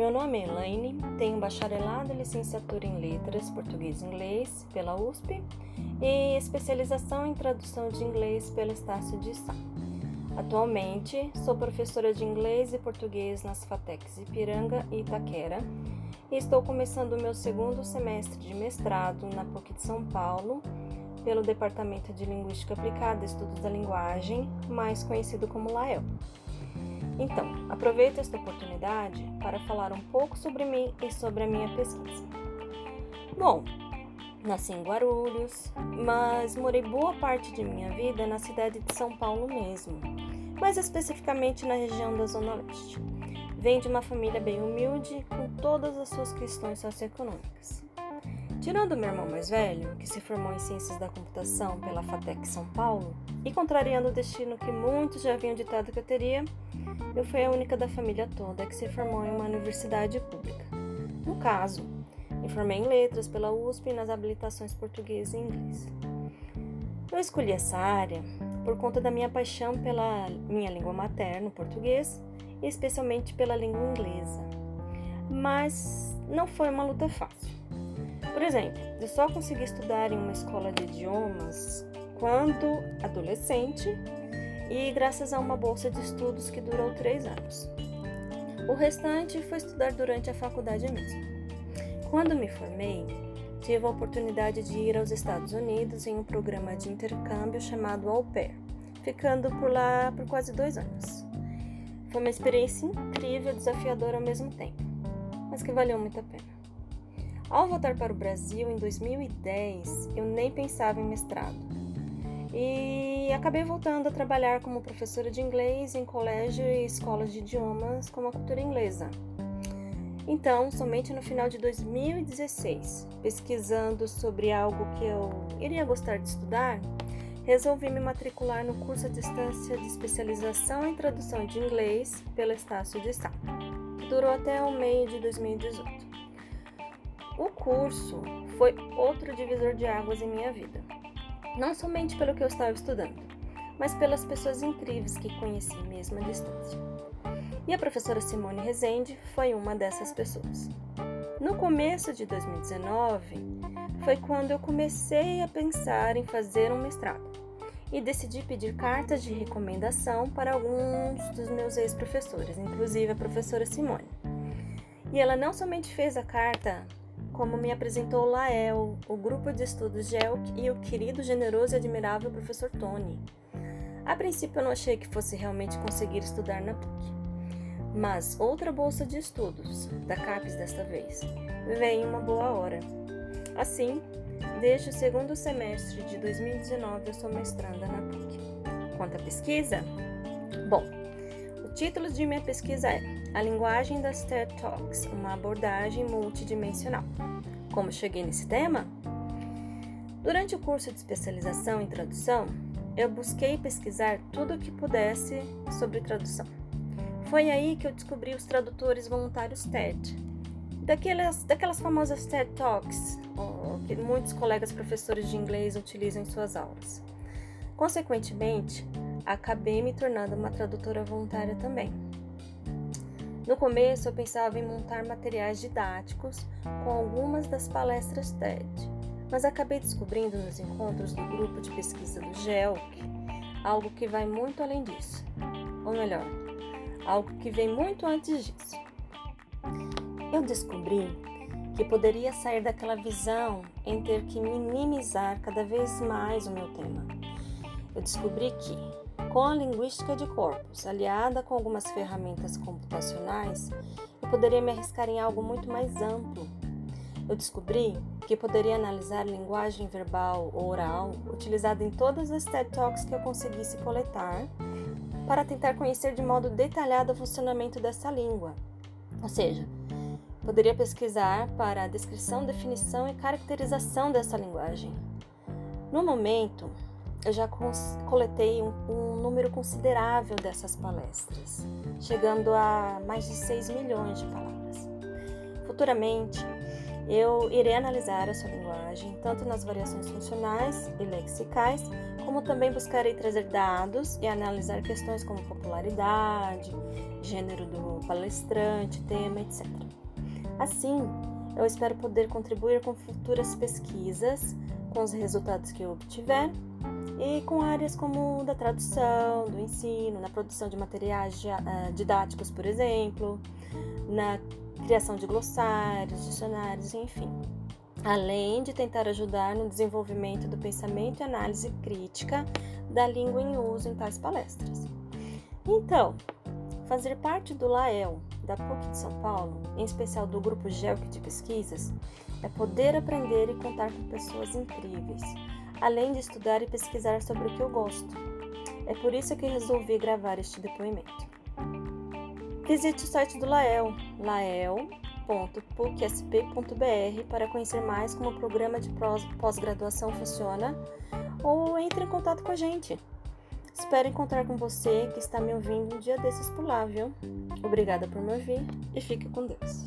Meu nome é Elaine, tenho bacharelado e licenciatura em Letras Português e Inglês pela USP e especialização em tradução de inglês pela Estácio de Sá. Atualmente, sou professora de inglês e português nas FATECs Ipiranga e Itaquera e estou começando o meu segundo semestre de mestrado na PUC de São Paulo pelo Departamento de Linguística Aplicada e Estudos da Linguagem, mais conhecido como LAEL. Então, aproveito esta oportunidade para falar um pouco sobre mim e sobre a minha pesquisa. Bom, nasci em Guarulhos, mas morei boa parte de minha vida na cidade de São Paulo mesmo, mais especificamente na região da Zona Leste. Venho de uma família bem humilde, com todas as suas questões socioeconômicas. Tirando meu irmão mais velho, que se formou em Ciências da Computação pela FATEC São Paulo, e contrariando o destino que muitos já haviam ditado que eu teria, eu fui a única da família toda que se formou em uma universidade pública. No caso, me formei em letras pela USP nas habilitações português e inglês. Eu escolhi essa área por conta da minha paixão pela minha língua materna, o português, e especialmente pela língua inglesa. Mas não foi uma luta fácil. Por exemplo, eu só consegui estudar em uma escola de idiomas quando adolescente e graças a uma bolsa de estudos que durou três anos. O restante foi estudar durante a faculdade mesmo. Quando me formei, tive a oportunidade de ir aos Estados Unidos em um programa de intercâmbio chamado Au Pair, ficando por lá por quase dois anos. Foi uma experiência incrível e desafiadora ao mesmo tempo, mas que valeu muito a pena. Ao voltar para o Brasil em 2010, eu nem pensava em mestrado e acabei voltando a trabalhar como professora de inglês em colégio e escolas de idiomas como a cultura inglesa. Então, somente no final de 2016, pesquisando sobre algo que eu iria gostar de estudar, resolvi me matricular no curso à distância de especialização em tradução de inglês pela Estácio de Sá, durou até o meio de 2018. O curso foi outro divisor de águas em minha vida não somente pelo que eu estava estudando, mas pelas pessoas incríveis que conheci mesmo à distância. E a professora Simone Rezende foi uma dessas pessoas. No começo de 2019 foi quando eu comecei a pensar em fazer um mestrado e decidi pedir cartas de recomendação para alguns dos meus ex-professores, inclusive a professora Simone. E ela não somente fez a carta como me apresentou Lael, o grupo de estudos GELC e o querido, generoso e admirável professor Tony. A princípio eu não achei que fosse realmente conseguir estudar na PUC. Mas outra bolsa de estudos, da CAPES desta vez, veio em uma boa hora. Assim, desde o segundo semestre de 2019 eu sou mestranda na PUC. Quanto à pesquisa? Bom, o título de minha pesquisa é A Linguagem das TED Talks, uma abordagem multidimensional. Como cheguei nesse tema? Durante o curso de especialização em tradução, eu busquei pesquisar tudo o que pudesse sobre tradução. Foi aí que eu descobri os tradutores voluntários TED, daquelas, daquelas famosas TED Talks que muitos colegas professores de inglês utilizam em suas aulas. Consequentemente, acabei me tornando uma tradutora voluntária também. No começo, eu pensava em montar materiais didáticos com algumas das palestras TED, mas acabei descobrindo nos encontros do grupo de pesquisa do GELC algo que vai muito além disso. Ou melhor, algo que vem muito antes disso. Eu descobri que poderia sair daquela visão em ter que minimizar cada vez mais o meu tema. Eu descobri que com a linguística de corpos, aliada com algumas ferramentas computacionais, eu poderia me arriscar em algo muito mais amplo. Eu descobri que poderia analisar linguagem verbal ou oral utilizada em todas as TED Talks que eu conseguisse coletar para tentar conhecer de modo detalhado o funcionamento dessa língua. Ou seja, poderia pesquisar para a descrição, definição e caracterização dessa linguagem. No momento, eu já coletei um, um, número considerável dessas palestras, chegando a mais de 6 milhões de palavras. Futuramente, Eu irei analisar a sua linguagem, tanto nas variações funcionais e lexicais, como também buscarei trazer dados e analisar questões como popularidade, gênero do palestrante, tema, etc. Assim, eu espero poder contribuir com futuras pesquisas, com os resultados que eu obtiver e com áreas como da tradução, do ensino, na produção de materiais eh, didáticos, por exemplo, na criação de glossários, dicionários, enfim. Além de tentar ajudar no desenvolvimento do pensamento e análise crítica da língua em uso em tais palestras. Então, fazer parte do LAEL, da PUC de São Paulo, em especial do grupo GELC de pesquisas, é poder aprender e contar com pessoas incríveis além de estudar e pesquisar sobre o que eu gosto. É por isso que resolvi gravar este depoimento. Visite o site do Lael, lael.pucsp.br, para conhecer mais como o programa de pós-graduação funciona ou entre em contato com a gente. Espero encontrar com você que está me ouvindo um dia desses por lá, viu? Obrigada por me ouvir e fique com Deus.